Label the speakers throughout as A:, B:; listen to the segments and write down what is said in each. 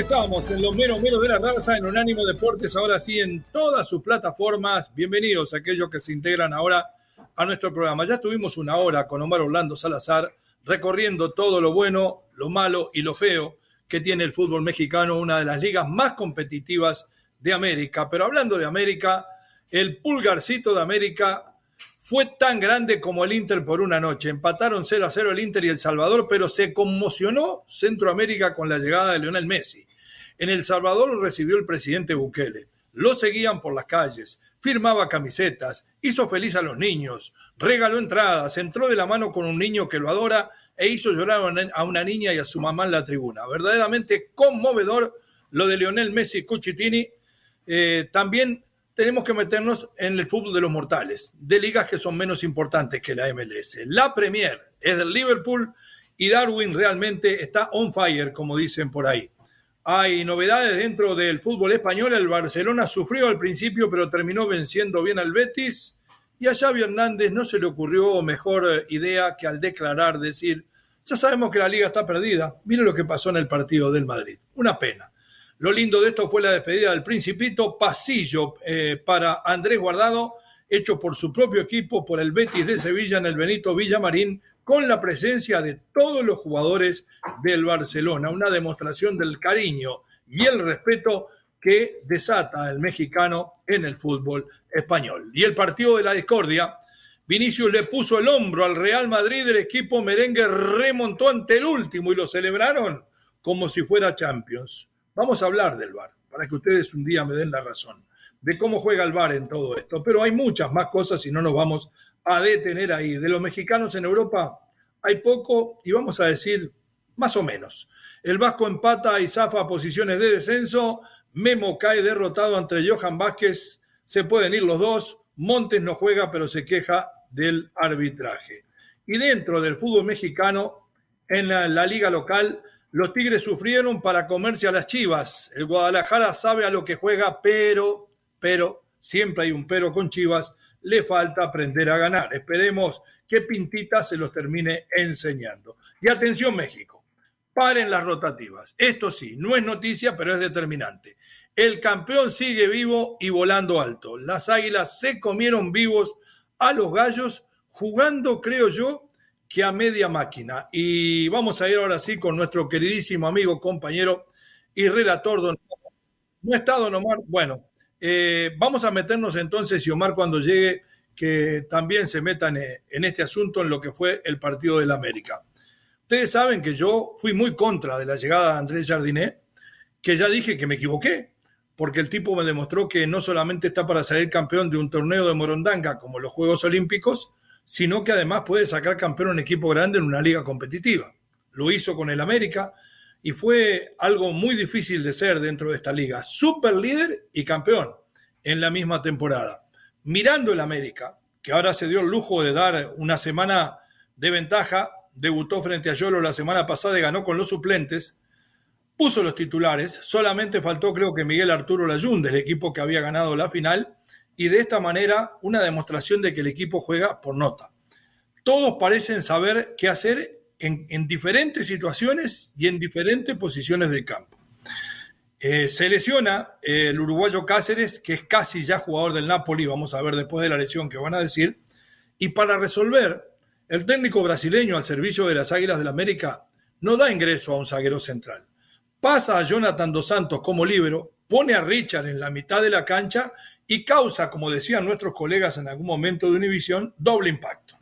A: Estamos en los menos menos de la raza en Unánimo Deportes, ahora sí en todas sus plataformas. Bienvenidos a aquellos que se integran ahora a nuestro programa. Ya tuvimos una hora con Omar Orlando Salazar recorriendo todo lo bueno, lo malo y lo feo que tiene el fútbol mexicano, una de las ligas más competitivas de América. Pero hablando de América, el pulgarcito de América fue tan grande como el Inter por una noche. Empataron 0 a 0 el Inter y el Salvador, pero se conmocionó Centroamérica con la llegada de Lionel Messi. En El Salvador lo recibió el presidente Bukele. Lo seguían por las calles, firmaba camisetas, hizo feliz a los niños, regaló entradas, entró de la mano con un niño que lo adora e hizo llorar a una niña y a su mamá en la tribuna. Verdaderamente conmovedor lo de Lionel Messi Cuchitini. Eh, también tenemos que meternos en el fútbol de los mortales, de ligas que son menos importantes que la MLS. La Premier es del Liverpool y Darwin realmente está on fire, como dicen por ahí. Hay novedades dentro del fútbol español. El Barcelona sufrió al principio, pero terminó venciendo bien al Betis. Y a Xavi Hernández no se le ocurrió mejor eh, idea que al declarar decir, ya sabemos que la liga está perdida. Mire lo que pasó en el partido del Madrid. Una pena. Lo lindo de esto fue la despedida del Principito, pasillo eh, para Andrés Guardado, hecho por su propio equipo, por el Betis de Sevilla en el Benito Villamarín, con la presencia de todos los jugadores del Barcelona, una demostración del cariño y el respeto que desata el mexicano en el fútbol español. Y el partido de la discordia, Vinicius le puso el hombro al Real Madrid, el equipo merengue remontó ante el último y lo celebraron como si fuera Champions. Vamos a hablar del VAR, para que ustedes un día me den la razón de cómo juega el VAR en todo esto, pero hay muchas más cosas y no nos vamos a detener ahí. De los mexicanos en Europa hay poco y vamos a decir más o menos. El Vasco empata y zafa posiciones de descenso. Memo cae derrotado ante Johan Vázquez. Se pueden ir los dos. Montes no juega, pero se queja del arbitraje. Y dentro del fútbol mexicano, en la, liga local, los Tigres sufrieron para comerse a las Chivas. El Guadalajara sabe a lo que juega, pero, pero, siempre hay un pero con Chivas le falta aprender a ganar. Esperemos que Pintita se los termine enseñando. Y atención México, paren las rotativas. Esto sí, no es noticia, pero es determinante. El campeón sigue vivo y volando alto. Las águilas se comieron vivos a los gallos, jugando, creo yo, que a media máquina. Y vamos a ir ahora sí con nuestro queridísimo amigo, compañero y relator, don ¿No está don Omar? Bueno, eh, vamos a meternos entonces, y Omar cuando llegue, que también se metan eh, en este asunto en lo que fue el partido del América. Ustedes saben que yo fui muy contra de la llegada de Andrés Jardinet, que ya dije que me equivoqué, porque el tipo me demostró que no solamente está para salir campeón de un torneo de Morondanga como los Juegos Olímpicos, sino que además puede sacar campeón un equipo grande en una liga competitiva. Lo hizo con el América, y fue algo muy difícil de ser dentro de esta liga. Super líder y campeón en la misma temporada. Mirando el América, que ahora se dio el lujo de dar una semana de ventaja, debutó frente a Yolo la semana pasada y ganó con los suplentes, puso los titulares, solamente faltó creo que Miguel Arturo Layún del equipo que había ganado la final, y de esta manera una demostración de que el equipo juega por nota. Todos parecen saber qué hacer en, diferentes situaciones y en diferentes posiciones del campo. Eh, se lesiona el uruguayo Cáceres, que es casi ya jugador del Napoli, vamos a ver después de la lesión que van a decir, y para resolver, el técnico brasileño al servicio de las Águilas del la América no da ingreso a un zaguero central. Pasa a Jonathan Dos Santos como líbero, pone a Richard en la mitad de la cancha y causa, como decían nuestros colegas en algún momento de Univisión, doble impacto.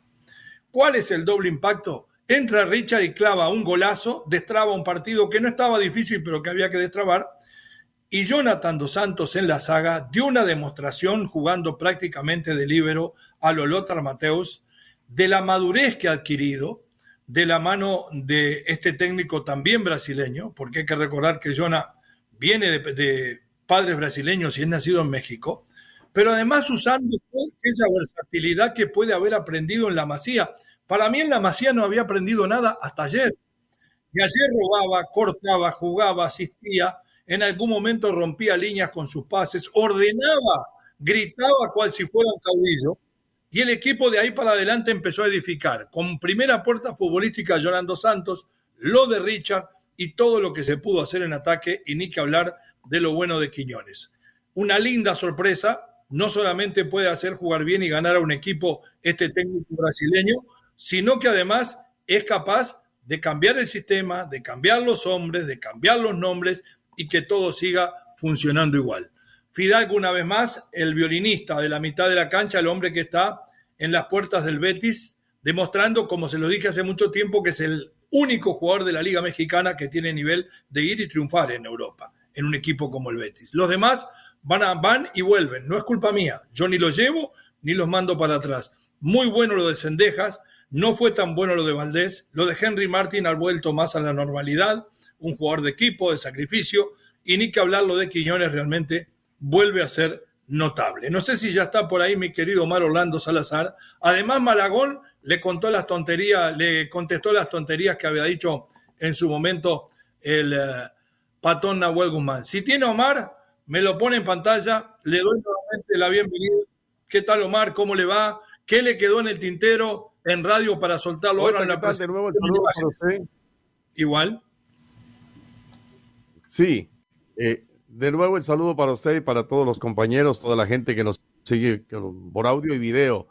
A: ¿Cuál es el doble impacto? Entra Richard y clava un golazo, destraba un partido que no estaba difícil, pero que había que destrabar. y Jonathan Dos Santos en la saga dio una demostración jugando prácticamente de líbero a lo Lothar Mateus de la madurez que ha adquirido de la mano de este técnico también brasileño, porque hay que recordar que Jonah viene de, de padres brasileños y es nacido en México, pero además usando esa versatilidad que puede haber aprendido en la Masía. Para mí en la Masía no había aprendido nada hasta ayer. Y ayer robaba, cortaba, jugaba, asistía, en algún momento rompía líneas con sus pases, ordenaba, gritaba cual si fuera un caudillo. Y el equipo de ahí para adelante empezó a edificar, con primera puerta futbolística Llorando Santos, lo de Richard y todo lo que se pudo hacer en ataque, y ni que hablar de lo bueno de Quiñones. Una linda sorpresa, no solamente puede hacer jugar bien y ganar a un equipo este técnico brasileño, sino que además es capaz de cambiar el sistema, de cambiar los hombres, de cambiar los nombres y que todo siga funcionando igual. Fidalgo, una vez más, el violinista de la mitad de la cancha, el hombre que está en las puertas del Betis, demostrando, como se lo dije hace mucho tiempo, que es el único jugador de la Liga Mexicana que tiene nivel de ir y triunfar en Europa, en un equipo como el Betis. Los demás van, a, van y vuelven. No es culpa mía. Yo ni los llevo ni los mando para atrás. Muy bueno lo de Cendejas. No fue tan bueno lo de Valdés. Lo de Henry Martin ha vuelto más a la normalidad. Un jugador de equipo, de sacrificio. Y ni que hablar lo de Quiñones realmente vuelve a ser notable. No sé si ya está por ahí mi querido Omar Orlando Salazar. Además, Malagón le contó las tonterías, le contestó las tonterías que había dicho en su momento el eh, patón Nahuel Guzmán. Si tiene Omar, me lo pone en pantalla, le doy nuevamente la bienvenida. ¿Qué tal, Omar? ¿Cómo le va? ¿Qué le quedó en el tintero en radio para soltarlo ahora en la
B: de nuevo saludo para usted.
A: Igual.
B: Sí. Eh, de nuevo el saludo para usted y para todos los compañeros, toda la gente que nos sigue por audio y video.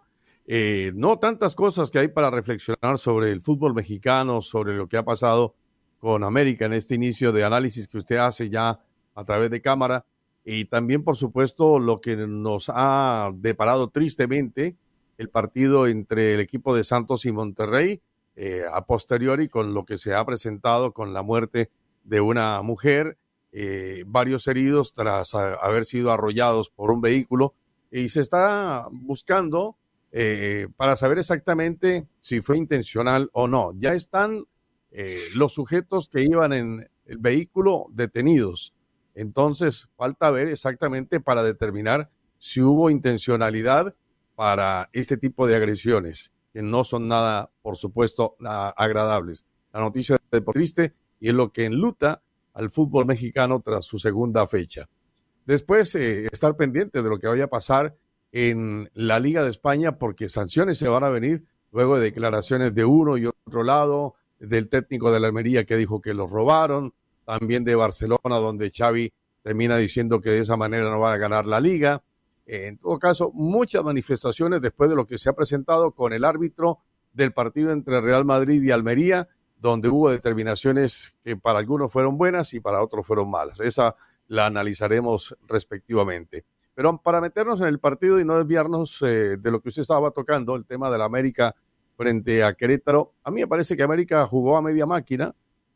B: Eh, no tantas cosas que hay para reflexionar sobre el fútbol mexicano, sobre lo que ha pasado con América en este inicio de análisis que usted hace ya a través de cámara y también, por supuesto, lo que nos ha deparado tristemente el partido entre el equipo de Santos y Monterrey, eh, a posteriori con lo que se ha presentado con la muerte de una mujer, eh, varios heridos tras haber sido arrollados por un vehículo, y se está buscando eh, para saber exactamente si fue intencional o no. Ya están los sujetos que iban en el vehículo detenidos entonces, falta ver exactamente para determinar si hubo intencionalidad para este tipo de agresiones, que no son nada, por supuesto, agradables. La noticia es triste y es lo que enluta al fútbol mexicano tras su segunda fecha. Después, eh, estar pendiente de lo que vaya a pasar en la Liga de España, porque sanciones se van a venir luego de declaraciones de uno y otro lado, del técnico de la Almería que dijo que los robaron, también de Barcelona, donde Xavi termina diciendo que de esa manera no va a ganar la liga. En todo caso, muchas manifestaciones después de lo que se ha presentado con el árbitro del partido entre Real Madrid y Almería, donde hubo determinaciones que para algunos fueron buenas y para otros fueron malas. Esa la analizaremos respectivamente. Pero para meternos en el partido y no desviarnos eh, de lo que usted estaba tocando, el tema de la América frente a Querétaro, a mí me parece que América jugó a media máquina,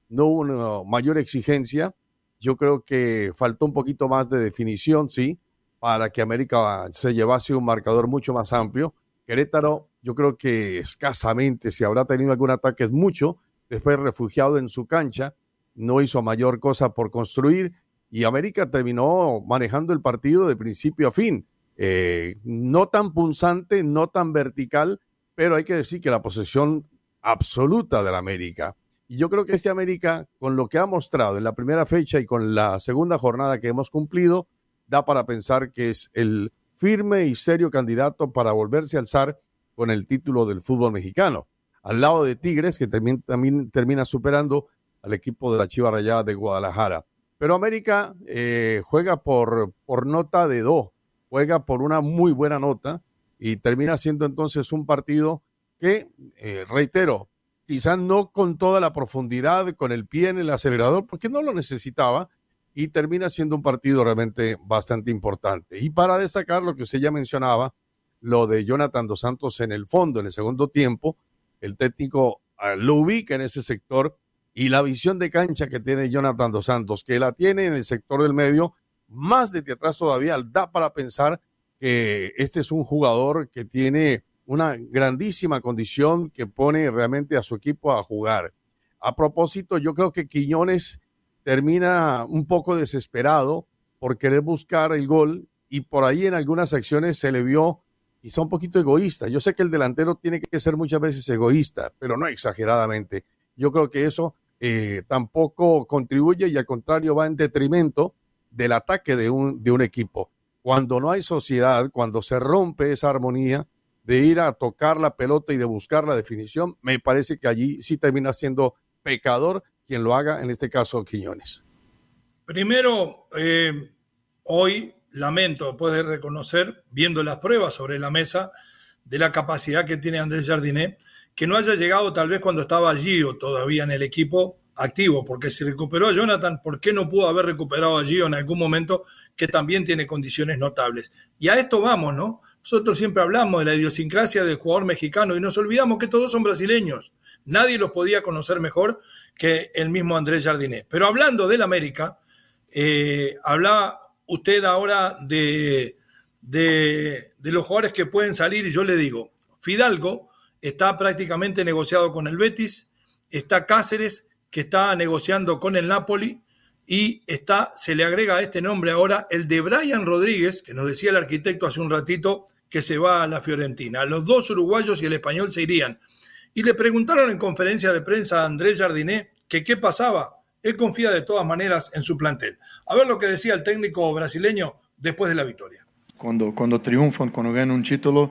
B: no hubo una mayor exigencia. Yo creo que faltó un poquito más de definición, sí, para que América se llevase un marcador mucho más amplio. Querétaro, yo creo que escasamente, si habrá tenido algún ataque, es mucho. Después refugiado en su cancha, no hizo mayor cosa por construir y América terminó manejando el partido de principio a fin. Eh, no tan punzante, no tan vertical, pero hay que decir que la posesión absoluta de la América y yo creo que este América, con lo que ha mostrado en la primera fecha y con la segunda jornada que hemos cumplido, da para pensar que es el firme y serio candidato para volverse a alzar con el título del fútbol mexicano. Al lado de Tigres, que también, también termina superando al equipo de la Chiva Rayada de Guadalajara. Pero América eh, juega por, por nota de dos, juega por una muy buena nota y termina siendo entonces un partido que, eh, reitero, quizás no con toda la profundidad, con el pie en el acelerador, porque no lo necesitaba y termina siendo un partido realmente bastante importante. Y para destacar lo que usted ya mencionaba, lo de Jonathan Dos Santos en el fondo, en el segundo tiempo, el técnico ah, lo ubica en ese sector y la visión de cancha que tiene Jonathan Dos Santos, que la tiene en el sector del medio, más desde atrás todavía, da para pensar que este es un jugador que tiene una grandísima condición que pone realmente a su equipo a jugar. A propósito, yo creo que Quiñones termina un poco desesperado por querer buscar el gol y por ahí en algunas acciones se le vio quizá un poquito egoísta. Yo sé que el delantero tiene que ser muchas veces egoísta, pero no exageradamente. Yo creo que eso eh, tampoco contribuye y al contrario va en detrimento del ataque de un, de un equipo. Cuando no hay sociedad, cuando se rompe esa armonía de ir a tocar la pelota y de buscar la definición, me parece que allí sí termina siendo pecador quien lo haga, en este caso Quiñones.
A: Primero, eh, hoy lamento poder reconocer, viendo las pruebas sobre la mesa, de la capacidad que tiene Andrés Jardinet, que no haya llegado tal vez cuando estaba Gio todavía en el equipo activo, porque si recuperó a Jonathan, ¿por qué no pudo haber recuperado a Gio en algún momento que también tiene condiciones notables? Y a esto vamos, ¿no? Nosotros siempre hablamos de la idiosincrasia del jugador mexicano y nos olvidamos que todos son brasileños. Nadie los podía conocer mejor que el mismo Andrés Jardinet. Pero hablando del América, eh, hablaba usted ahora de, de, los jugadores que pueden salir y yo le digo, Fidalgo está prácticamente negociado con el Betis, está Cáceres que está negociando con el Napoli y está, se le agrega a este nombre ahora el de Brian Rodríguez, que nos decía el arquitecto hace un ratito que se va a la Fiorentina. Los dos uruguayos y el español se irían. Y le preguntaron en conferencia de prensa a Andrés Jardiné que qué pasaba él confía de todas maneras en su plantel. A ver lo que decía el técnico brasileño después de la victoria.
C: Cuando, cuando triunfan, cuando ganan un título,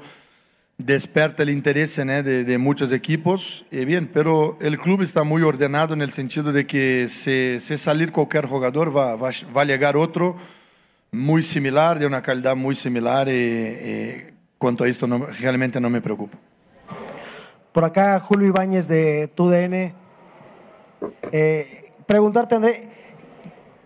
C: desperta el interés de, de, muchos equipos. Y bien, pero el club está muy ordenado en el sentido de que si, si salir cualquier jugador va, va, va, a llegar otro muy similar, de una calidad muy similar. Y, y cuanto a esto, no, realmente no me preocupa.
D: Por acá, Julio Ibáñez de TUDN. Eh, preguntarte, André,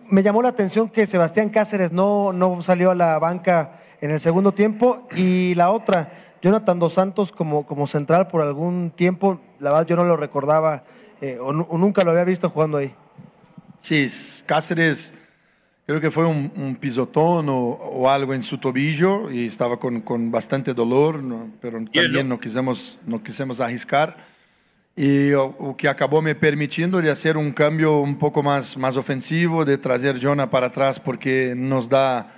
D: me llamó la atención que Sebastián Cáceres no, no salió a la banca en el segundo tiempo y la otra, Jonathan Dos Santos como, como central por algún tiempo, la verdad yo no lo recordaba eh, o, nunca lo había visto jugando ahí.
C: Sí, Cáceres creo que fue un, pisotón o, algo en su tobillo y estaba con, con bastante dolor, pero también no quisimos, no quisimos arriscar y o, que acabó me permitiendo de hacer un cambio un poco más, más ofensivo, de traer Jonah para atrás porque nos da,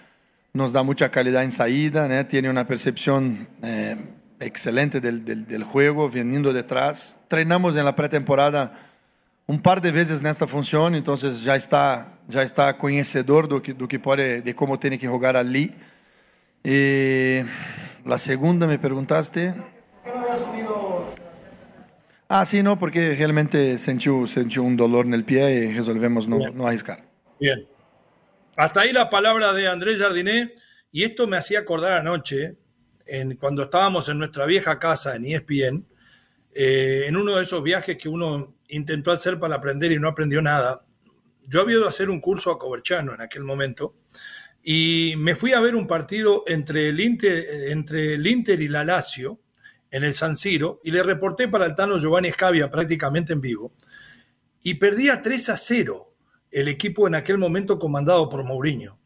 C: nos da mucha calidad en salida, ¿eh? tiene una percepción eh, excelente del, del, del, juego, viniendo detrás. Treinamos en la pretemporada un par de veces en esta función, entonces ya está, ya está conocedor do que, do que puede, de cómo tiene que jugar allí. Y la segunda me preguntaste. ¿Qué no subido Ah, sí, no, porque realmente sentí, un dolor en el pie y resolvemos no, no arriesgar.
A: Bien. Hasta ahí la palabra de Andrés Jardiné, y esto me hacía acordar anoche, en, cuando estábamos en nuestra vieja casa en ESPN, eh, en uno de esos viajes que uno intentó hacer para aprender y no aprendió nada. Yo había ido a hacer un curso a Coverchano en aquel momento, y me fui a ver un partido entre el Inter, entre el Inter y la Lazio, en el San Siro y le reporté para el Tano Giovanni Scavia prácticamente en vivo y perdía 3 a 0 el equipo en aquel momento comandado por Mourinho.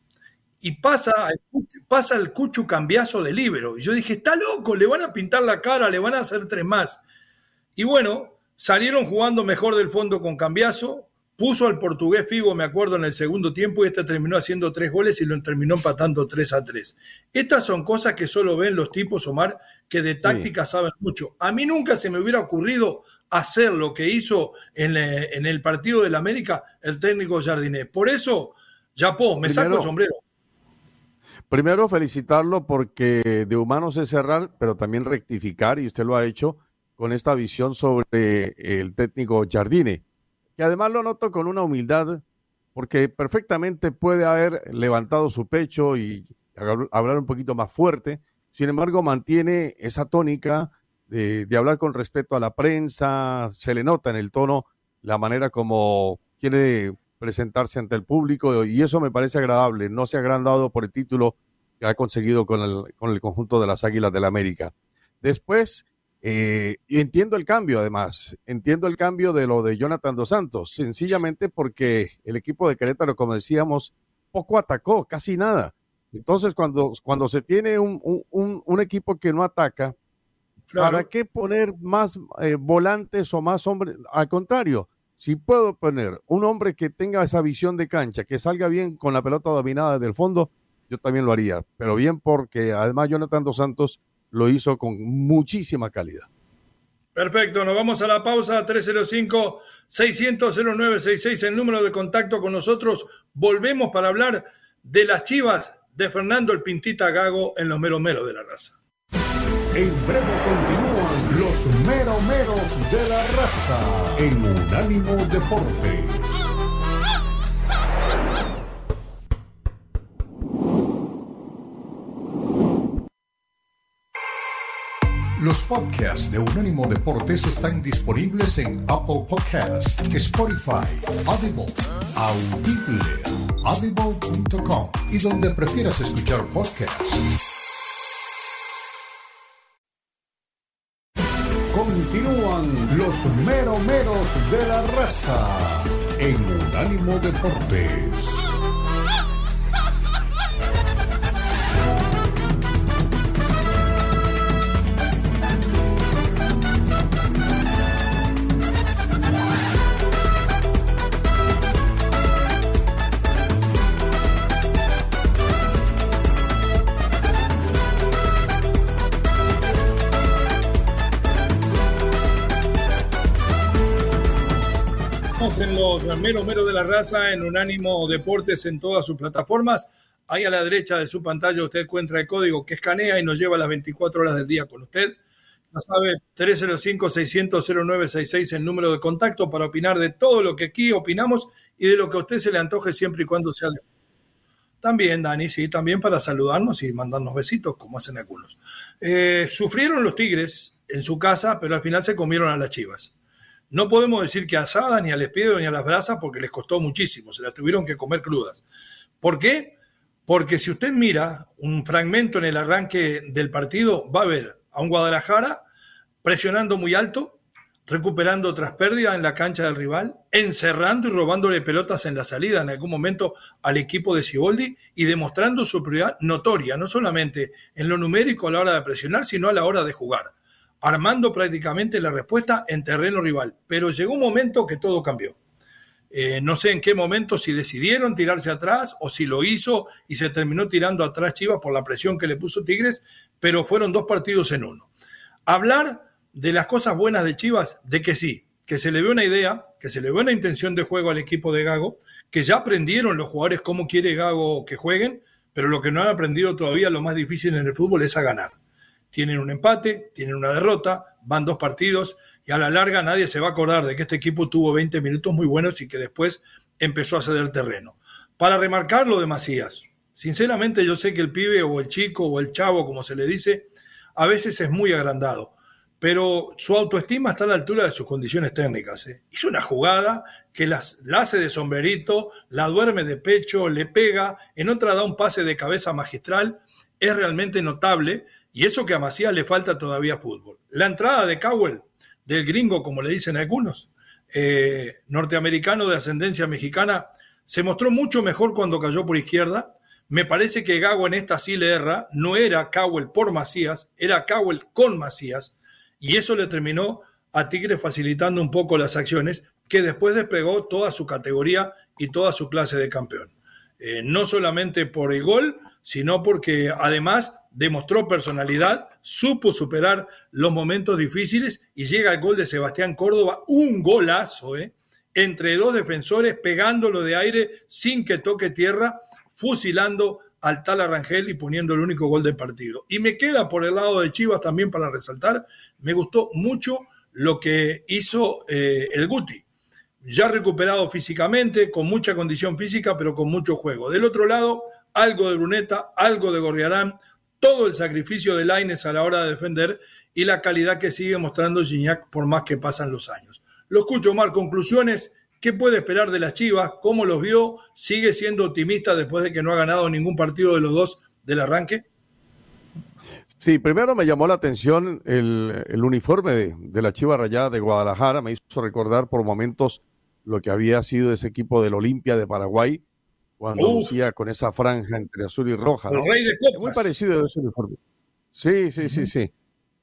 A: Y pasa, pasa el Cuchu cambiazo de libero. Y yo dije, está loco, le van a pintar la cara, le van a hacer tres más. Y bueno, salieron jugando mejor del fondo con cambiazo, puso al portugués Figo, me acuerdo, en el segundo tiempo y este terminó haciendo tres goles y lo terminó empatando 3 a 3. Estas son cosas que solo ven los tipos, Omar, que de táctica saben mucho. A mí nunca se me hubiera ocurrido hacer lo que hizo en, eh, el partido del América el técnico Jardinet. Por eso, Japón, me saco el sombrero.
B: Primero, felicitarlo porque de humanos es cerrar, pero también rectificar, y usted lo ha hecho con esta visión sobre el técnico Jardine que además lo noto con una humildad, porque perfectamente puede haber levantado su pecho y hablar un poquito más fuerte, sin embargo mantiene esa tónica de, hablar con respeto a la prensa, se le nota en el tono la manera como quiere presentarse ante el público y eso me parece agradable, no se ha agrandado por el título que ha conseguido con el, con el conjunto de las Águilas del la América. Después, eh, y entiendo el cambio, además. Entiendo el cambio de lo de Jonathan Dos Santos, sencillamente porque el equipo de Querétaro, como decíamos, poco atacó, casi nada. Entonces, cuando, cuando se tiene un, un, un equipo que no ataca, ¿para qué poner más eh, volantes o más hombres? Al contrario, si puedo poner un hombre que tenga esa visión de cancha, que salga bien con la pelota dominada desde el fondo, yo también lo haría. Pero bien porque además Jonathan Dos Santos lo hizo con muchísima calidad.
A: Perfecto, nos vamos a la pausa 305-600-0966, el número de contacto con nosotros. Volvemos para hablar de las chivas de Fernando el Pintita Gago en los meromeros de la raza.
E: En breve continúan los meromeros de la raza en Unánimo Deportes. Los podcasts de Unánimo Deportes están disponibles en Apple Podcasts, Spotify, Audible, Audible, audible.com y donde prefieras escuchar podcasts. Continúan los meromeros de la raza en Unánimo Deportes.
A: Los meros meros de la raza en Unánimo Deportes en todas sus plataformas. Ahí a la derecha de su pantalla usted encuentra el código que escanea y nos lleva las 24 horas del día con usted. Ya sabe, 305-600-0966 el número de contacto para opinar de todo lo que aquí opinamos y de lo que a usted se le antoje siempre y cuando sea de... También, Dani, sí, también para saludarnos y mandarnos besitos, como hacen algunos. Eh, sufrieron los Tigres en su casa, pero al final se comieron a las Chivas. No podemos decir que asadas, ni al espiedo, ni a las brasas, porque les costó muchísimo, se las tuvieron que comer crudas. ¿Por qué? Porque si usted mira un fragmento en el arranque del partido, va a ver a un Guadalajara presionando muy alto, recuperando tras pérdida en la cancha del rival, encerrando y robándole pelotas en la salida en algún momento al equipo de Ciboldi y demostrando su prioridad notoria, no solamente en lo numérico a la hora de presionar, sino a la hora de jugar armando prácticamente la respuesta en terreno rival. Pero llegó un momento que todo cambió. Eh, no sé en qué momento, si decidieron tirarse atrás o si lo hizo y se terminó tirando atrás Chivas por la presión que le puso Tigres, pero fueron dos partidos en uno. Hablar de las cosas buenas de Chivas, de que sí, que se le ve una idea, que se le ve una intención de juego al equipo de Gago, que ya aprendieron los jugadores cómo quiere Gago que jueguen, pero lo que no han aprendido todavía, lo más difícil en el fútbol es a ganar tienen un empate, tienen una derrota, van dos partidos y a la larga nadie se va a acordar de que este equipo tuvo 20 minutos muy buenos y que después empezó a ceder terreno. Para remarcar lo de Macías, sinceramente yo sé que el pibe o el chico o el chavo, como se le dice, a veces es muy agrandado, pero su autoestima está a la altura de sus condiciones técnicas. ¿eh? Hizo una jugada que la hace de sombrerito, la duerme de pecho, le pega, en otra da un pase de cabeza magistral, es realmente notable y eso que a Macías le falta todavía fútbol. La entrada de Cowell, del gringo, como le dicen algunos, eh, norteamericano de ascendencia mexicana, se mostró mucho mejor cuando cayó por izquierda. Me parece que Gago en esta sí le erra. No era Cowell por Macías, era Cowell con Macías. Y eso le terminó a Tigre facilitando un poco las acciones, que después despegó toda su categoría y toda su clase de campeón. Eh, no solamente por el gol, sino porque además demostró personalidad, supo superar los momentos difíciles y llega el gol de Sebastián Córdoba, un golazo, ¿eh? entre dos defensores, pegándolo de aire sin que toque tierra, fusilando al tal Arrangel y poniendo el único gol del partido. Y me queda por el lado de Chivas también para resaltar, me gustó mucho lo que hizo eh, el Guti. Ya recuperado físicamente, con mucha condición física, pero con mucho juego. Del otro lado, algo de Bruneta, algo de Gorriarán, todo el sacrificio de Laines a la hora de defender y la calidad que sigue mostrando Gignac por más que pasan los años. Lo escucho, Omar, conclusiones. ¿Qué puede esperar de las Chivas? ¿Cómo los vio? ¿Sigue siendo optimista después de que no ha ganado ningún partido de los dos del arranque?
B: Sí, primero me llamó la atención el, uniforme de, de, la Chiva Rayada de Guadalajara. Me hizo recordar por momentos lo que había sido ese equipo del Olimpia de Paraguay cuando lucía con esa franja entre azul y roja.
A: El rey de copas.
B: Muy parecido a ese uniforme. Sí, sí, sí, sí.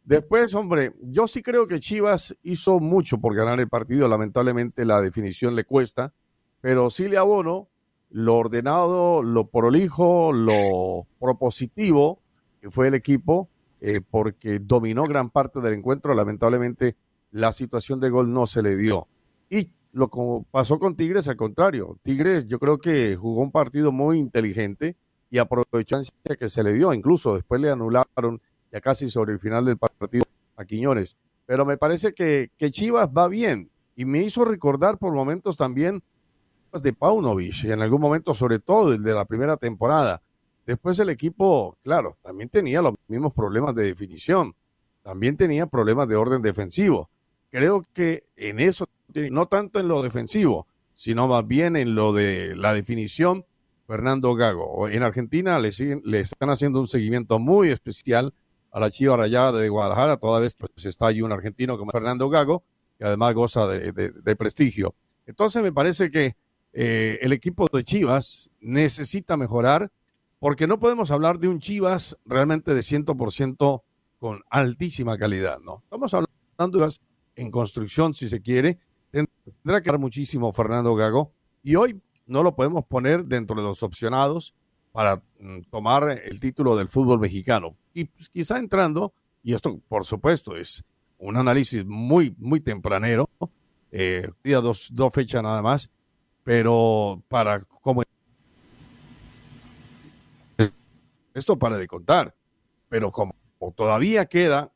B: Después, hombre, yo sí creo que Chivas hizo mucho por ganar el partido. Lamentablemente la definición le cuesta, pero sí le abono lo ordenado, lo prolijo, lo propositivo que fue el equipo, eh, porque dominó gran parte del encuentro. Lamentablemente la situación de gol no se le dio. Y lo que pasó con Tigres, al contrario. Tigres yo creo que jugó un partido muy inteligente y aprovechó la que se le dio. Incluso después le anularon ya casi sobre el final del partido a Quiñones. Pero me parece que, que Chivas va bien y me hizo recordar por momentos también de Paunovic, en algún momento, sobre todo el de la primera temporada. Después el equipo, claro, también tenía los mismos problemas de definición, también tenía problemas de orden defensivo. Creo que en eso, no tanto en lo defensivo, sino más bien en lo de la definición, Fernando Gago. En Argentina le, siguen, le están haciendo un seguimiento muy especial a la Chiva Rayada de Guadalajara, toda vez pues, está allí un argentino como Fernando Gago, que además goza de prestigio. Entonces me parece que eh, el equipo de Chivas necesita mejorar porque no podemos hablar de un Chivas realmente de 100% con altísima calidad, ¿no? Estamos hablando de en construcción, si se quiere. Tendrá que dar muchísimo Fernando Gago y hoy no lo podemos poner dentro de los opcionados para mm, tomar el título del fútbol mexicano. Y pues, quizá entrando, y esto por supuesto es un análisis muy, muy tempranero, eh, día dos, dos fechas nada más, pero para como esto para de contar, pero como todavía queda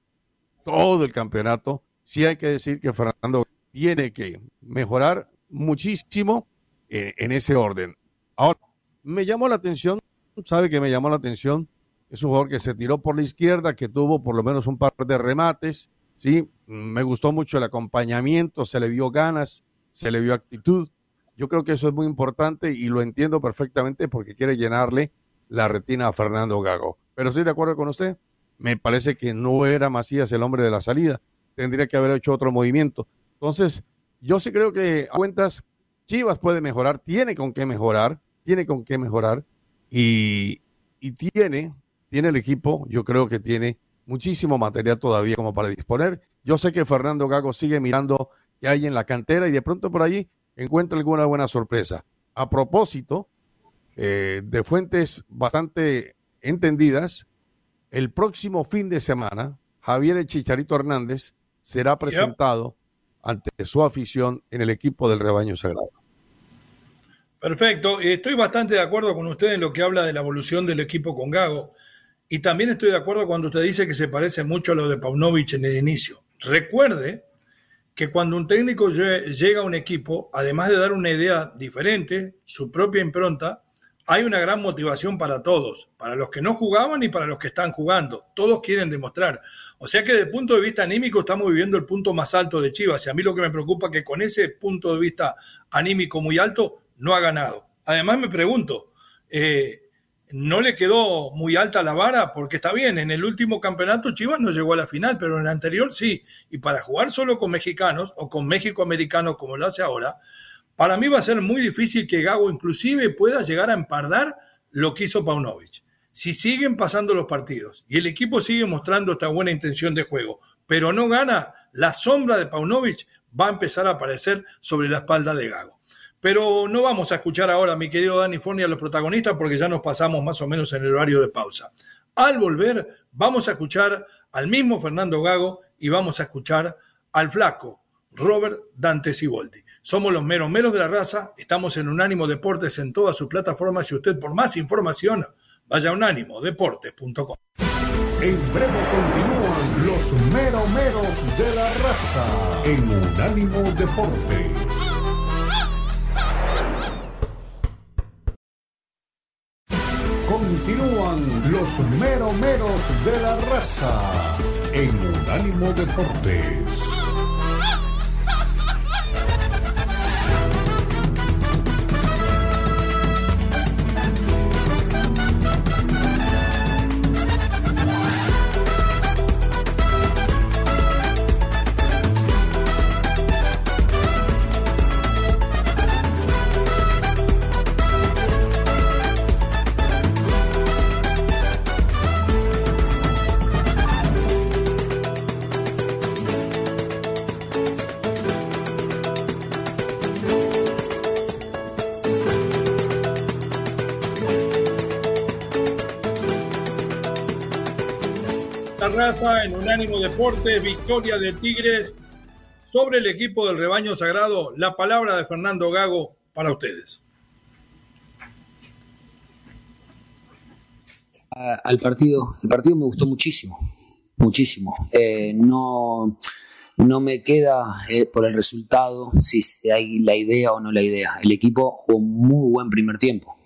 B: todo el campeonato, sí hay que decir que Fernando tiene que mejorar muchísimo eh, en ese orden. Ahora, me llamó la atención, sabe que me llamó la atención, es un jugador que se tiró por la izquierda, que tuvo por lo menos un par de remates, sí, me gustó mucho el acompañamiento, se le dio ganas, se le dio actitud, yo creo que eso es muy importante y lo entiendo perfectamente porque quiere llenarle la retina a Fernando Gago. Pero estoy de acuerdo con usted. Me parece que no era Macías el hombre de la salida. Tendría que haber hecho otro movimiento. Entonces, yo sí creo que a cuentas Chivas puede mejorar, tiene con qué mejorar, tiene con qué mejorar y, y tiene, tiene el equipo, yo creo que tiene muchísimo material todavía como para disponer. Yo sé que Fernando Gago sigue mirando qué hay en la cantera y de pronto por allí encuentra alguna buena sorpresa. A propósito, eh, de fuentes bastante entendidas, el próximo fin de semana, Javier Chicharito Hernández será presentado ante su afición en el equipo del rebaño sagrado.
A: Perfecto, estoy bastante de acuerdo con usted en lo que habla de la evolución del equipo con Gago. Y también estoy de acuerdo cuando usted dice que se parece mucho a lo de Paunovic en el inicio. Recuerde que cuando un técnico llega a un equipo, además de dar una idea diferente, su propia impronta, hay una gran motivación para todos, para los que no jugaban y para los que están jugando. Todos quieren demostrar. O sea que desde el punto de vista anímico estamos viviendo el punto más alto de Chivas. Y a mí lo que me preocupa es que con ese punto de vista anímico muy alto no ha ganado. Además me pregunto, eh, no le quedó muy alta la vara, porque está bien, en el último campeonato Chivas no llegó a la final, pero en el anterior sí. Y para jugar solo con mexicanos o con México americanos como lo hace ahora, para mí va a ser muy difícil que Gago inclusive pueda llegar a empardar lo que hizo Paunovic. Si siguen pasando los partidos y el equipo sigue mostrando esta buena intención de juego, pero no gana, la sombra de Paunovic va a empezar a aparecer sobre la espalda de Gago. Pero no vamos a escuchar ahora, mi querido Dani Forni, a los protagonistas porque ya nos pasamos más o menos en el horario de pausa. Al volver, vamos a escuchar al mismo Fernando Gago y vamos a escuchar al flaco Robert Dante Siboldi. Somos los meros meros de la raza, estamos en Unánimo Deportes en todas sus plataformas y usted por más información vaya a unánimodeportes.com.
E: En breve continúan los meros meros de la raza en Unánimo Deportes. Continúan los meromeros de la raza en Unánimo Deportes.
A: En Unánimo Deportes, victoria de Tigres sobre el equipo del rebaño sagrado. La palabra de Fernando Gago para ustedes.
F: Al partido, el partido me gustó muchísimo, muchísimo. Eh, no, no me queda eh, por el resultado si hay la idea o no la idea. El equipo jugó muy buen primer tiempo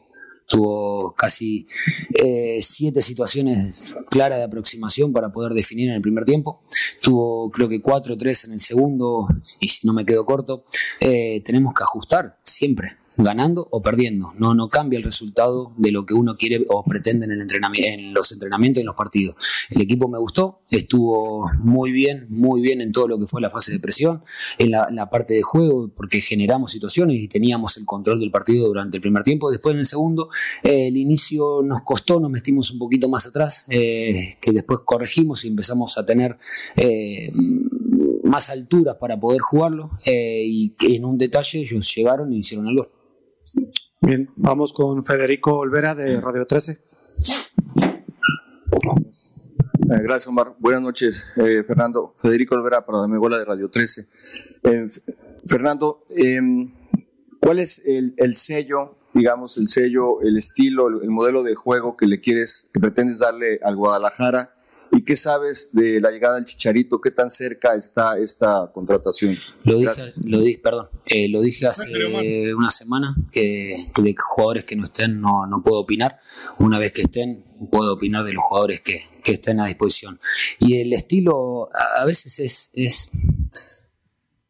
F: tuvo casi eh, siete situaciones claras de aproximación para poder definir en el primer tiempo, tuvo creo que cuatro o tres en el segundo, y si no me quedo corto, eh, tenemos que ajustar siempre ganando o perdiendo. No, no cambia el resultado de lo que uno quiere o pretende en, el entrenamiento, en los entrenamientos y en los partidos. El equipo me gustó, estuvo muy bien, muy bien en todo lo que fue la fase de presión, en la, parte de juego, porque generamos situaciones y teníamos el control del partido durante el primer tiempo. Después en el segundo, eh, el inicio nos costó, nos metimos un poquito más atrás, eh, que después corregimos y empezamos a tener... Eh, más alturas para poder jugarlo y en un detalle ellos llegaron y hicieron el gol.
G: Bien, vamos con Federico Olvera de Radio 13. Eh,
H: gracias, Omar. Buenas noches, eh, Fernando. Federico Olvera para la Megola de Radio 13. Eh, Fernando, em, ¿cuál es el, sello, digamos, el sello, el estilo, el, modelo de juego que le quieres, que pretendes darle al Guadalajara ¿Y qué sabes de la llegada del Chicharito? ¿Qué tan cerca está esta contratación?
F: Lo dije, lo dije perdón, eh, lo dije hace una semana que, de jugadores que no estén no, no, puedo opinar. Una vez que estén, puedo opinar de los jugadores que, que estén a disposición. Y el estilo a, veces es, es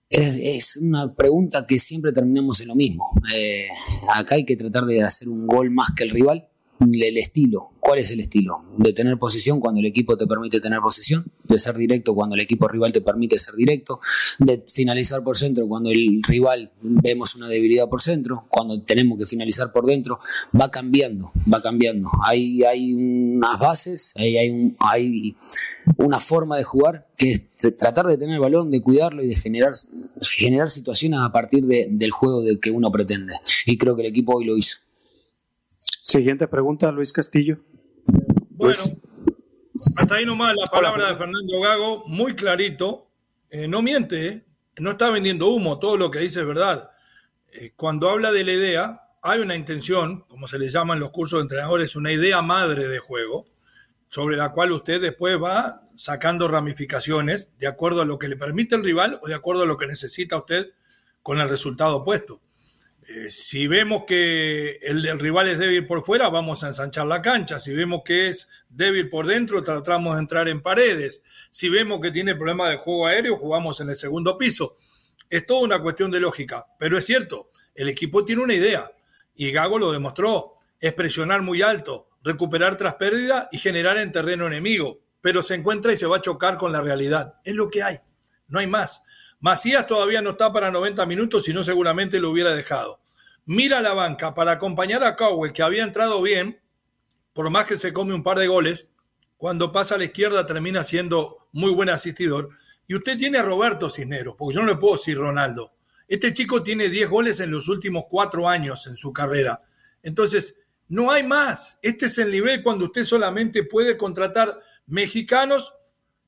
F: es, una pregunta que siempre terminamos en lo mismo. Eh, acá hay que tratar de hacer un gol más que el rival el estilo. ¿Cuál es el estilo? De tener posición cuando el equipo te permite tener posición, de ser directo cuando el equipo rival te permite ser directo, de finalizar por centro cuando el rival vemos una debilidad por centro, cuando tenemos que finalizar por dentro, va cambiando, va cambiando. Hay, hay unas bases, hay, hay, hay una forma de jugar que es tratar de tener el balón, de cuidarlo y de generar, generar situaciones a partir del juego de que uno pretende. Y creo que el equipo hoy lo hizo.
G: Siguiente pregunta, Luis Castillo.
A: Bueno, hasta ahí nomás la palabra de Fernando Gago, muy clarito. Eh, no miente, ¿eh? no está vendiendo humo, todo lo que dice es verdad. Eh, cuando habla de la idea, hay una intención, como se le llama en los cursos de entrenadores, una idea madre de juego, sobre la cual usted después va sacando ramificaciones de acuerdo a lo que le permite el rival o de acuerdo a lo que necesita usted con el resultado opuesto. Eh, si vemos que el, rival es débil por fuera, vamos a ensanchar la cancha. Si vemos que es débil por dentro, tratamos de entrar en paredes. Si vemos que tiene problemas de juego aéreo, jugamos en el segundo piso. Es toda una cuestión de lógica. Pero es cierto, el equipo tiene una idea. Y Gago lo demostró. Es presionar muy alto, recuperar tras pérdida y generar en terreno enemigo. Pero se encuentra y se va a chocar con la realidad. Es lo que hay. No hay más. Macías todavía no está para 90 minutos, si no seguramente lo hubiera dejado. Mira la banca para acompañar a Cowell, que había entrado bien, por más que se come un par de goles, cuando pasa a la izquierda termina siendo muy buen asistidor. Y usted tiene a Roberto Cisneros, porque yo no le puedo decir Ronaldo. Este chico tiene 10 goles en los últimos cuatro años en su carrera. Entonces, no hay más. Este es el nivel cuando usted solamente puede contratar mexicanos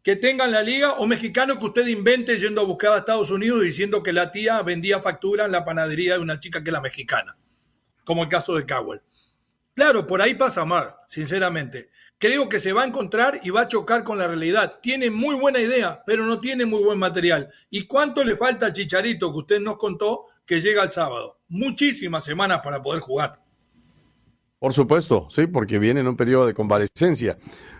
A: que tengan la liga o mexicano que usted invente yendo a buscar a Estados Unidos diciendo que la tía vendía factura en la panadería de una chica que era mexicana, como el caso de Cowell. Claro, por ahí pasa mal, sinceramente. Creo que se va a encontrar y va a chocar con la realidad. Tiene muy buena idea, pero no tiene muy buen material. ¿Y cuánto le falta al Chicharito que usted nos contó que llega el sábado? Muchísimas semanas para poder jugar.
B: Por supuesto, sí, porque viene en un periodo de convalescencia,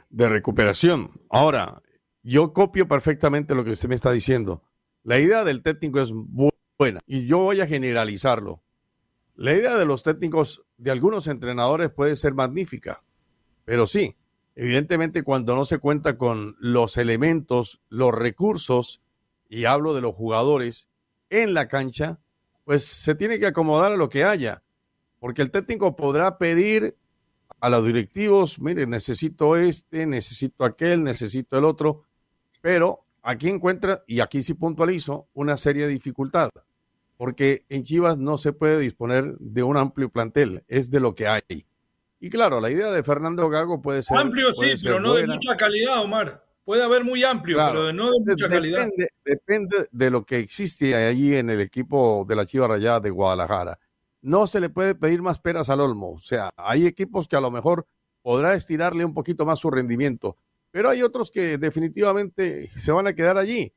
B: de recuperación. Ahora, yo copio perfectamente lo que usted me está diciendo. La idea del técnico es buena y yo voy a generalizarlo. La idea de los técnicos de algunos entrenadores puede ser magnífica, pero sí, evidentemente cuando no se cuenta con los elementos, los recursos, y hablo de los jugadores en la cancha, pues se tiene que acomodar a lo que haya, porque el técnico podrá pedir a los directivos, mire, necesito este, necesito aquel, necesito el otro, pero aquí encuentra, y aquí sí puntualizo, una seria dificultad, porque en Chivas no se puede disponer de un amplio plantel, es de lo que hay. Y claro, la idea de Fernando Gago puede ser.
A: Amplio sí, pero no de mucha calidad, Omar. Puede haber muy amplio, pero no de mucha calidad.
B: Depende de lo que existe allí en el equipo de la Chiva Rayada de Guadalajara. No se le puede pedir más peras al olmo. O sea, hay equipos que a lo mejor podrá estirarle un poquito más su rendimiento, pero hay otros que definitivamente se van a quedar allí.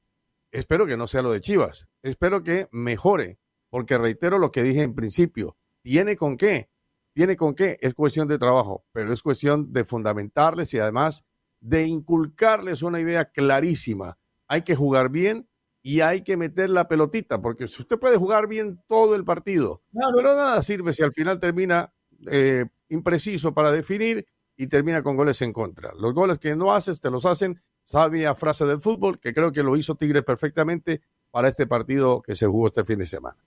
B: Espero que no sea lo de Chivas. Espero que mejore, porque reitero lo que dije en principio. ¿Tiene con qué? ¿Tiene con qué? Es cuestión de trabajo, pero es cuestión de fundamentarles y además de inculcarles una idea clarísima. Hay que jugar bien y hay que meter la pelotita, porque usted puede jugar bien todo el partido, pero nada sirve si al final termina eh, impreciso para definir y termina con goles en contra. Los goles que no haces, te los hacen. Sabia frase del fútbol, que creo que lo hizo Tigre perfectamente para este partido que se jugó este fin de semana.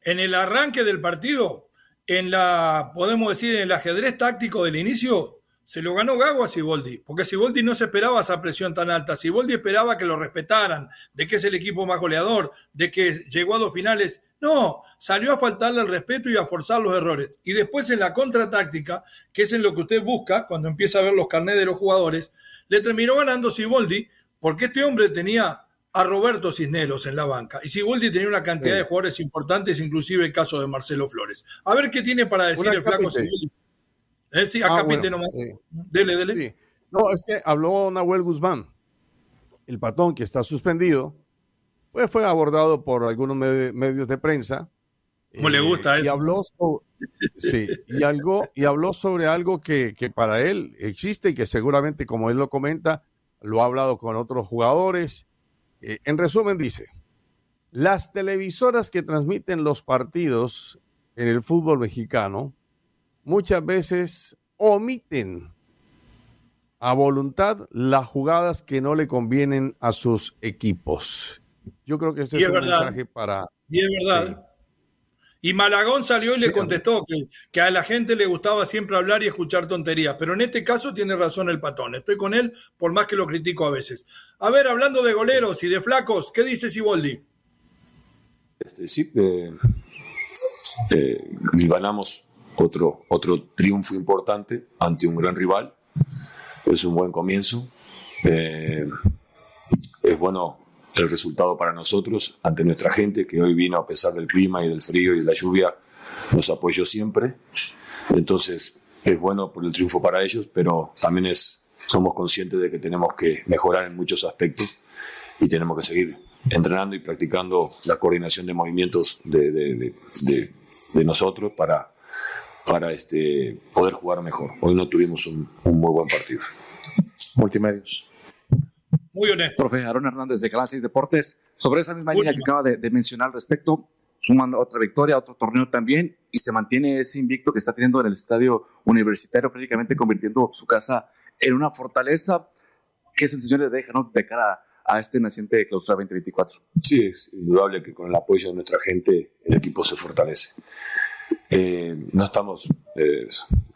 A: En el arranque del partido, en la, podemos decir, en el ajedrez táctico del inicio, se lo ganó Gago a Siboldi, porque Siboldi no se esperaba esa presión tan alta. Siboldi esperaba que lo respetaran, de que es el equipo más goleador, de que llegó a dos finales. No, salió a faltarle el respeto y a forzar los errores. Y después en la contratáctica, que es en lo que usted busca cuando empieza a ver los carnés de los jugadores, le terminó ganando Siboldi, porque este hombre tenía a Roberto Cisneros en la banca. Y Siboldi tenía una cantidad de jugadores importantes, inclusive el caso de Marcelo Flores. A ver qué tiene para decir el flaco Siboldi eh, sí, acá ah, nomás. Dele, dele.
B: No, es que habló Nahuel Guzmán, el patón que está suspendido, pues fue abordado por algunos medios de prensa.
A: ¿Cómo le gusta eso?
B: Y habló, sobre, sí, y, algo, y habló sobre algo que, que para él existe y que seguramente, como él lo comenta, lo ha hablado con otros jugadores. Eh, en resumen, dice, las televisoras que transmiten los partidos en el fútbol mexicano muchas veces omiten a voluntad las jugadas que no le convienen a sus equipos. Yo creo que ese es, un mensaje para...
A: Y es verdad. Y Malagón salió y le contestó que, que, a la gente le gustaba siempre hablar y escuchar tonterías, pero en este caso tiene razón el patón. Estoy con él por más que lo critico a veces. A ver, hablando de goleros y de flacos, ¿qué dice Siboldi?
I: Este, sí, eh, eh, ganamos otro, otro triunfo importante ante un gran rival. Es un buen comienzo. Eh, es bueno el resultado para nosotros, ante nuestra gente que hoy vino a pesar del clima y del frío y de la lluvia, nos apoyó siempre. Entonces es bueno por el triunfo para ellos, pero también es, somos conscientes de que tenemos que mejorar en muchos aspectos y tenemos que seguir entrenando y practicando la coordinación de movimientos de, de, de, de nosotros para para este, poder jugar mejor. Hoy no tuvimos un, muy buen partido.
J: Multimedios.
A: Muy honesto.
J: Profe Aaron Hernández de Canal Deportes, sobre esa misma línea que acaba de, mencionar al respecto, suman otra victoria, otro torneo también, y se mantiene ese invicto que está teniendo en el estadio universitario, prácticamente convirtiendo su casa en una fortaleza. ¿Qué sensación le deja ¿no? de cara a este naciente de clausura 2024?
I: Sí, es indudable que con el apoyo de nuestra gente el equipo se fortalece. Eh, no estamos eh,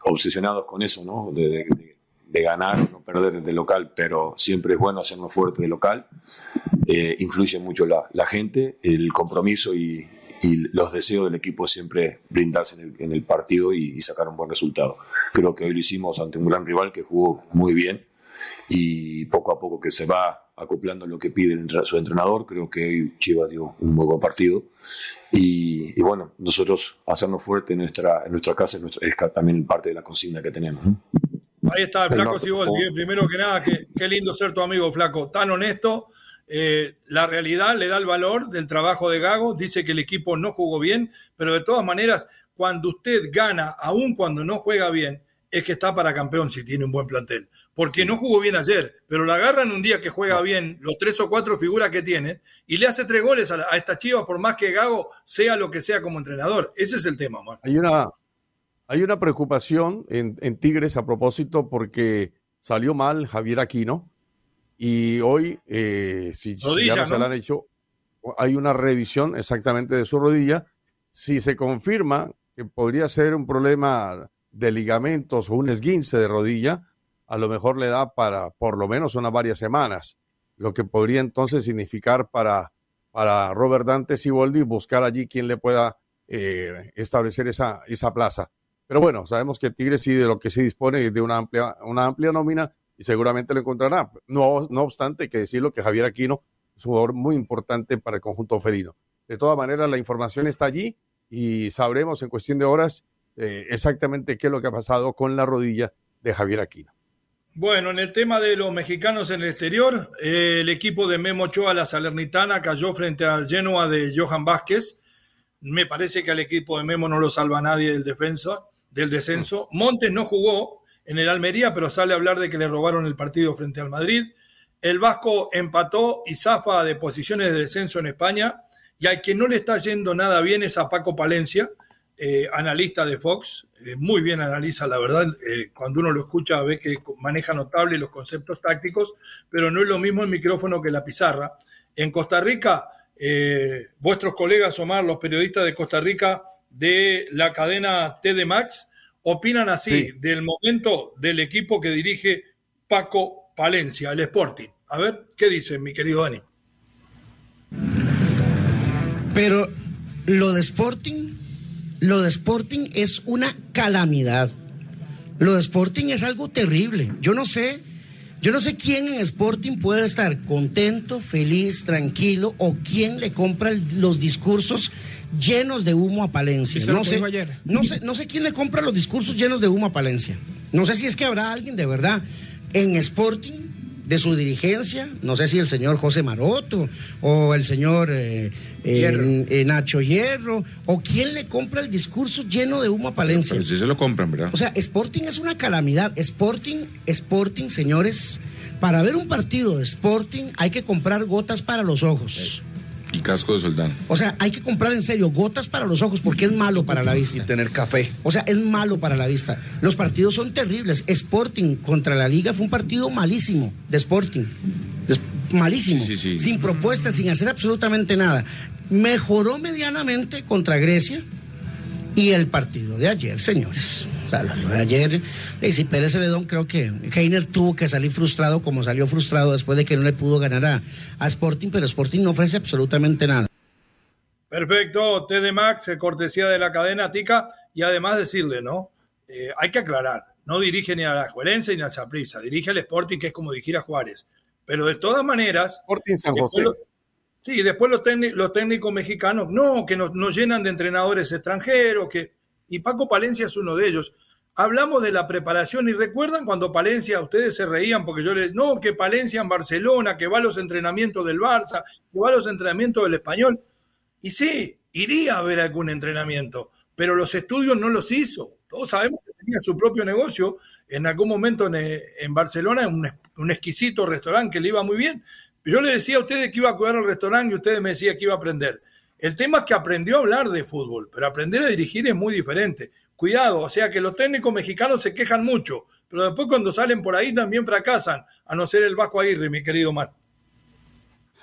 I: obsesionados con eso, ¿no? De, ganar o no perder de local, pero siempre es bueno hacernos fuerte de local. Eh, influye mucho la, gente, el compromiso y, los deseos del equipo siempre brindarse en el, partido y, sacar un buen resultado. Creo que hoy lo hicimos ante un gran rival que jugó muy bien y poco a poco que se va acoplando lo que pide su entrenador. Creo que hoy Chivas dio un muy buen partido. Y, bueno, nosotros hacernos fuerte en nuestra, en nuestra casa es, también parte de la consigna que tenemos.
A: Ahí está el Flaco Siboldi. Eh, primero que nada, qué, lindo ser tu amigo, Flaco. Tan honesto. Eh, la realidad le da el valor del trabajo de Gago. Dice que el equipo no jugó bien, pero de todas maneras, cuando usted gana, aun cuando no juega bien, es que está para campeón si tiene un buen plantel. Porque no jugó bien ayer, pero la agarran un día que juega bien, los tres o cuatro figuras que tiene, y le hace tres goles a, esta chiva, por más que Gago sea lo que sea como entrenador. Ese es el tema, Marco.
B: Hay una, hay una preocupación en, Tigres a propósito porque salió mal Javier Aquino y hoy, eh, si, ya no, se la han hecho, hay una revisión exactamente de su rodilla. Si se confirma que podría ser un problema de ligamentos o un esguince de rodilla, a lo mejor le da para por lo menos unas varias semanas, lo que podría entonces significar para, para Robert Dante Siboldi buscar allí quien le pueda eh, establecer esa, esa plaza. Pero bueno, sabemos que Tigre sí de lo que se dispone de una amplia, una amplia nómina y seguramente lo encontrará. No, no obstante, que decirlo que Javier Aquino es un jugador muy importante para el conjunto felino. De todas maneras, la información está allí y sabremos en cuestión de horas eh, exactamente qué es lo que ha pasado con la rodilla de Javier Aquino.
A: Bueno, en el tema de los mexicanos en el exterior, eh, el equipo de Memo Ochoa, la Salernitana, cayó frente al Genoa de Johan Vázquez. Me parece que al equipo de Memo no lo salva nadie del, defensa, del descenso. Montes no jugó en el Almería, pero sale a hablar de que le robaron el partido frente al Madrid. El Vasco empató y zafa de posiciones de descenso en España. Y al que no le está yendo nada bien es a Paco Palencia, eh, analista de Fox, eh, muy bien analiza, la verdad, eh, cuando uno lo escucha ve que maneja notable los conceptos tácticos, pero no es lo mismo el micrófono que la pizarra. En Costa Rica, vuestros colegas, Omar, los periodistas de Costa Rica de la cadena TD Max, opinan así del momento del equipo que dirige Paco Palencia, el Sporting. A ver, ¿qué dice mi querido Dani?
K: Pero lo de Sporting lo de Sporting es una calamidad. Lo de Sporting es algo terrible. Yo no sé, yo no sé quién en Sporting puede estar contento, feliz, tranquilo o quién le compra los discursos llenos de humo a Palencia. No sé, no sé, no sé quién le compra los discursos llenos de humo a Palencia. No sé si es que habrá alguien de verdad en Sporting de su dirigencia, no sé si el señor José Maroto o el señor eh, eh, eh, Nacho Hierro, o quién le compra el discurso lleno de humo a Palencia.
L: Pero si se lo compran, ¿verdad?
K: O sea, Sporting es una calamidad. Sporting, Sporting, señores, para ver un partido de Sporting hay que comprar gotas para los ojos.
L: Y casco de soldado.
K: O sea, hay que comprar en serio gotas para los ojos porque es malo para la vista.
L: Y tener café.
K: O sea, es malo para la vista. Los partidos son terribles. Sporting contra la Liga fue un partido malísimo de Sporting. malísimo. Sin propuestas, sin hacer absolutamente nada. Mejoró medianamente contra Grecia y el partido de ayer, señores ayer, si Pérez Celedón, creo que Heiner tuvo que salir frustrado como salió frustrado después de que no le pudo ganar a, Sporting, pero Sporting no ofrece absolutamente nada.
A: Perfecto, TD Max, cortesía de la cadena Tica, y además decirle, ¿no? Eh, hay que aclarar, no dirige ni a la Juelense ni a Zaprisa, dirige al Sporting, que es como dirigir a Juárez. Pero de todas maneras.
B: Sporting San José.
A: sí, después los, los técnicos mexicanos, no, que nos, nos llenan de entrenadores extranjeros, que y Paco Palencia es uno de ellos. Hablamos de la preparación y recuerdan cuando Palencia, ustedes se reían porque yo les, no, que Palencia en Barcelona, que va a los entrenamientos del Barça, que va a los entrenamientos del español. Y sí, iría a ver algún entrenamiento, pero los estudios no los hizo. Todos sabemos que tenía su propio negocio en algún momento en, eh, Barcelona, un, un exquisito restaurante que le iba muy bien. Yo le decía a ustedes que iba a cuidar el restaurante y ustedes me decían que iba a aprender. El tema es que aprendió a hablar de fútbol, pero aprender a dirigir es muy diferente. Cuidado, o sea que los técnicos mexicanos se quejan mucho, pero después cuando salen por ahí también fracasan, a no ser el Vasco Aguirre, mi querido Mar.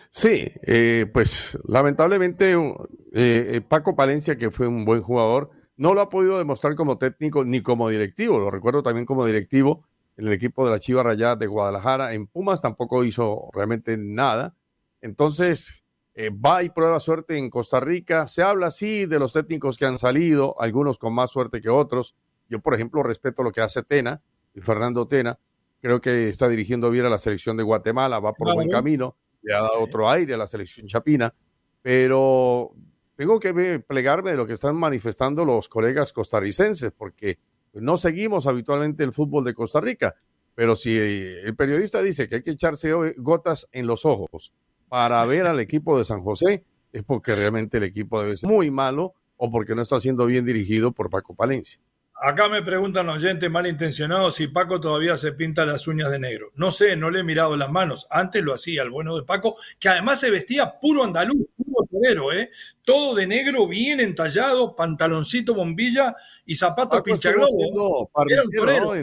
B: Sí, eh, pues lamentablemente eh, eh, Paco Palencia, que fue un buen jugador, no lo ha podido demostrar como técnico ni como directivo. Lo recuerdo también como directivo en el equipo de la Chiva Rayada de Guadalajara. En Pumas tampoco hizo realmente nada. Entonces, eh, va y prueba suerte en Costa Rica. Se habla así de los técnicos que han salido, algunos con más suerte que otros. Yo, por ejemplo, respeto lo que hace Tena y Fernando Tena. Creo que está dirigiendo bien a la selección de Guatemala, va por buen camino, le ha dado otro aire a la selección chapina, pero tengo que plegarme de lo que están manifestando los colegas costarricenses, porque no seguimos habitualmente el fútbol de Costa Rica, pero si el periodista dice que hay que echarse gotas en los ojos para ver al equipo de San José es porque realmente el equipo debe ser muy malo o porque no está siendo bien dirigido por Paco Palencia.
A: Acá me preguntan oyentes malintencionados si Paco todavía se pinta las uñas de negro. No sé, no le he mirado las manos. Antes lo hacía el bueno de Paco, que además se vestía puro andaluz, puro torero, ¿eh? Todo de negro, bien entallado, pantaloncito bombilla y zapatos pinchaglobo.
B: Era un torero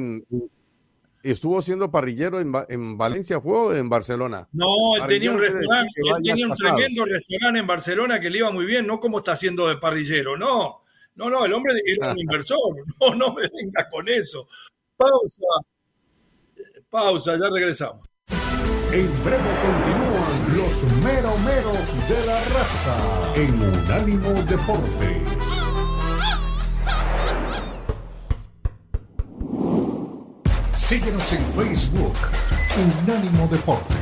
B: estuvo siendo parrillero en, en Valencia, ¿fue en Barcelona?
A: No, él tenía un restaurante, él tenía un tremendo restaurante en Barcelona que le iba muy bien, no como está haciendo de parrillero, no. No, no, el hombre era un inversor, no, no me venga con eso. Pausa, pausa, ya regresamos.
E: En breve continúan los meromeros de la raza en Unánimo Deportes. Síguenos en Facebook, Unánimo Deportes.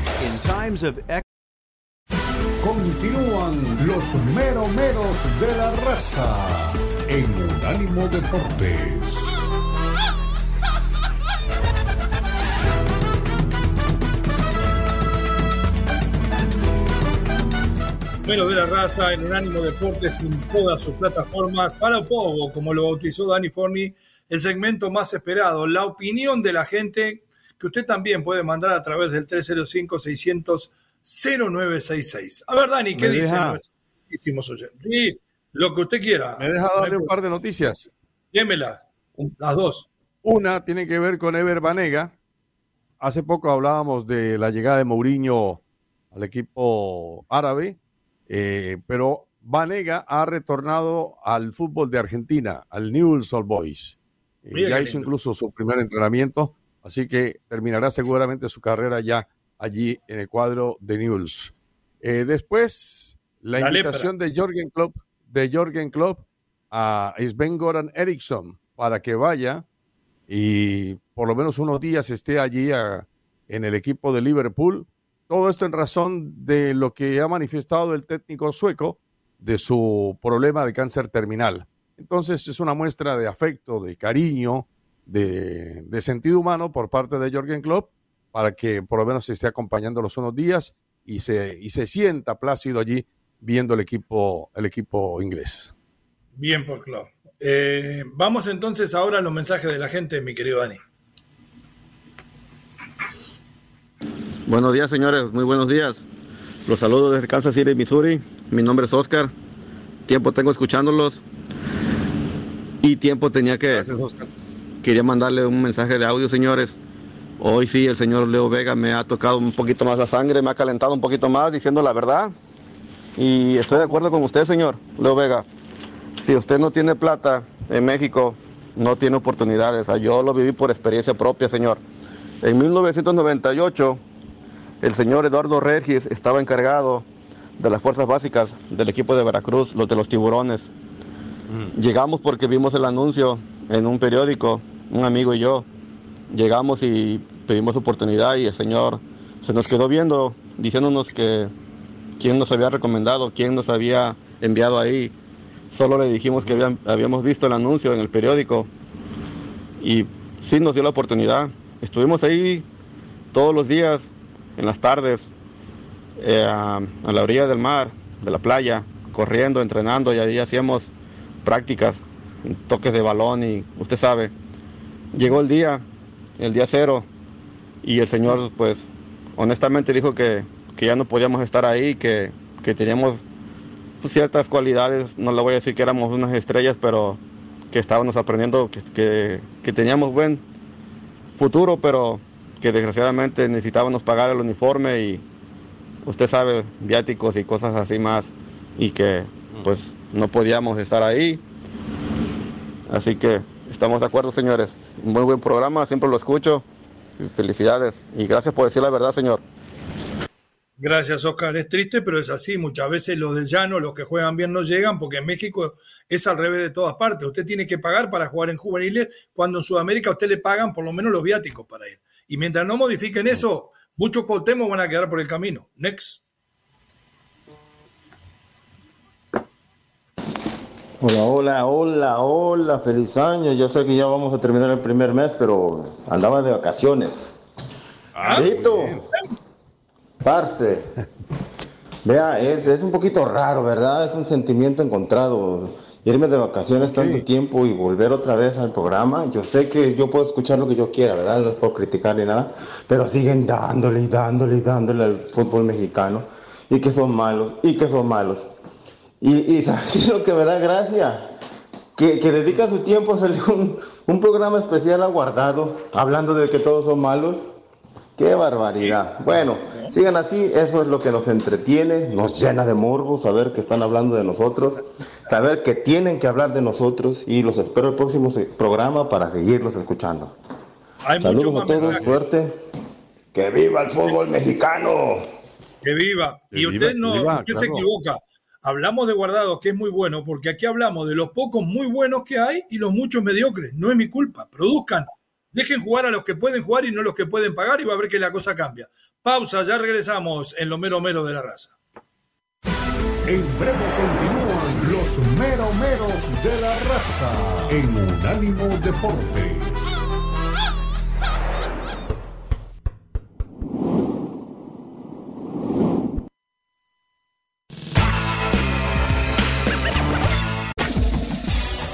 E: Continúan los meromeros de la raza en Unánimo Deportes.
A: Mero de la raza en Unánimo Deportes en todas sus plataformas. Para Pogo, como lo bautizó Dani Forni, el segmento más esperado, la opinión de la gente que usted también puede mandar a través del 305-600-0966. A ver, Dani, ¿qué dicen nuestros oyentes? Sí, lo que usted quiera.
B: Me deja darle un par de noticias.
A: Démela, las dos.
B: Una tiene que ver con Ever Banega. Hace poco hablábamos de la llegada de Mourinho al equipo árabe, eh, pero Banega ha retornado al fútbol de Argentina, al Newell's Old Boys. Eh, ya hizo
A: lindo.
B: incluso su primer entrenamiento, así que terminará seguramente su carrera ya allí en el cuadro de Newell's. Eh, después, la,
A: La
B: invitación de Jorgen Klopp, de Jorgen Klopp a Sven Goran Eriksson para que vaya y por lo menos unos días esté allí a- en el equipo de Liverpool. Todo esto en razón de lo que ha manifestado el técnico sueco de su problema de cáncer terminal. Entonces es una muestra de afecto, de cariño, de, de sentido humano por parte de Jorgen Klopp para que por lo menos se esté acompañando los unos días y se, y se sienta plácido allí viendo el equipo, el equipo inglés.
A: Bien por Club. Eh, vamos entonces ahora a los mensajes de la gente, mi querido Dani.
M: Buenos días, señores. Muy buenos días. Los saludo desde Kansas City, Missouri. Mi nombre es Oscar. Tiempo tengo escuchándolos. Y tiempo tenía que... Quería mandarle un mensaje de audio, señores. Hoy sí, el señor Leo Vega me ha tocado un poquito más la sangre, me ha calentado un poquito más diciendo la verdad. Y estoy de acuerdo con usted, señor Leo Vega. Si usted no tiene plata en México, no tiene oportunidades. Ah, Yo lo viví por experiencia propia, señor. En 1998, el señor Eduardo Regis estaba encargado de las fuerzas básicas del equipo de Veracruz, los de los tiburones. Llegamos porque vimos el anuncio en un periódico, un amigo y yo. Llegamos y pedimos oportunidad y el señor se nos quedó viendo, diciéndonos que quién nos había recomendado, quién nos había enviado ahí. Solo le dijimos que habían- habíamos visto el anuncio en el periódico y sí nos dio la oportunidad. Estuvimos ahí todos los días, en las tardes, eh, a, a la orilla del mar, de la playa, corriendo, entrenando y ahí hacíamos prácticas, toques de balón y usted sabe. Llegó el día, el día cero, y el señor pues honestamente dijo que, que ya no podíamos estar ahí, que, que teníamos pues, ciertas cualidades, no le voy a decir que éramos unas estrellas, pero que estábamos aprendiendo, que, que, que teníamos buen futuro, pero que desgraciadamente necesitábamos pagar el uniforme y usted sabe, viáticos y cosas así más, y que pues no podíamos estar ahí. Así que estamos de acuerdo, señores. Muy buen programa, siempre lo escucho. Felicidades y gracias por decir la verdad, señor.
A: Gracias, Oscar. Es triste, pero es así. Muchas veces los de llano, los que juegan bien, no llegan, porque en México es al revés de todas partes. Usted tiene que pagar para jugar en juveniles, cuando en Sudamérica usted le pagan por lo menos los viáticos para ir. Y mientras no modifiquen eso, muchos Cuauhtémoc van a quedar por el camino. Next.
N: Hola, hola, hola, hola, feliz año. Yo sé que ya vamos a terminar el primer mes, pero andaba de vacaciones. Lito, parce. Vea, es, es un poquito raro, ¿verdad? Es un sentimiento encontrado. Irme de vacaciones tanto tiempo y volver otra vez al programa. Yo sé que yo puedo escuchar lo que yo quiera, ¿verdad? No es por criticar ni nada, pero siguen dándole y dándole y dándole al fútbol mexicano. Y que son malos, y que son malos. Y, y ¿sabes lo que me da gracia? Que, que dedica su tiempo a hacer un, un programa especial aguardado, hablando de que todos son malos. ¡Qué barbaridad! Bueno, sigan así, eso es lo que nos entretiene, nos llena de morbo saber que están hablando de nosotros, saber que tienen que hablar de nosotros y los espero el próximo programa para seguirlos escuchando.
A: Hay
N: Saludos a todos, suerte. ¡Que viva el fútbol mexicano!
A: Que viva.
N: Que
A: y
N: viva,
A: usted no,
N: que viva,
A: usted se equivoca. Hablamos de guardado, que es muy bueno, porque aquí hablamos de los pocos muy buenos que hay y los muchos mediocres. No es mi culpa. Produzcan Dejen jugar a los que pueden jugar y no los que pueden pagar y va a ver que la cosa cambia. Pausa, ya regresamos en lo mero mero de la raza.
E: En breve continúan los mero meros de la raza en Unánimo Deportes.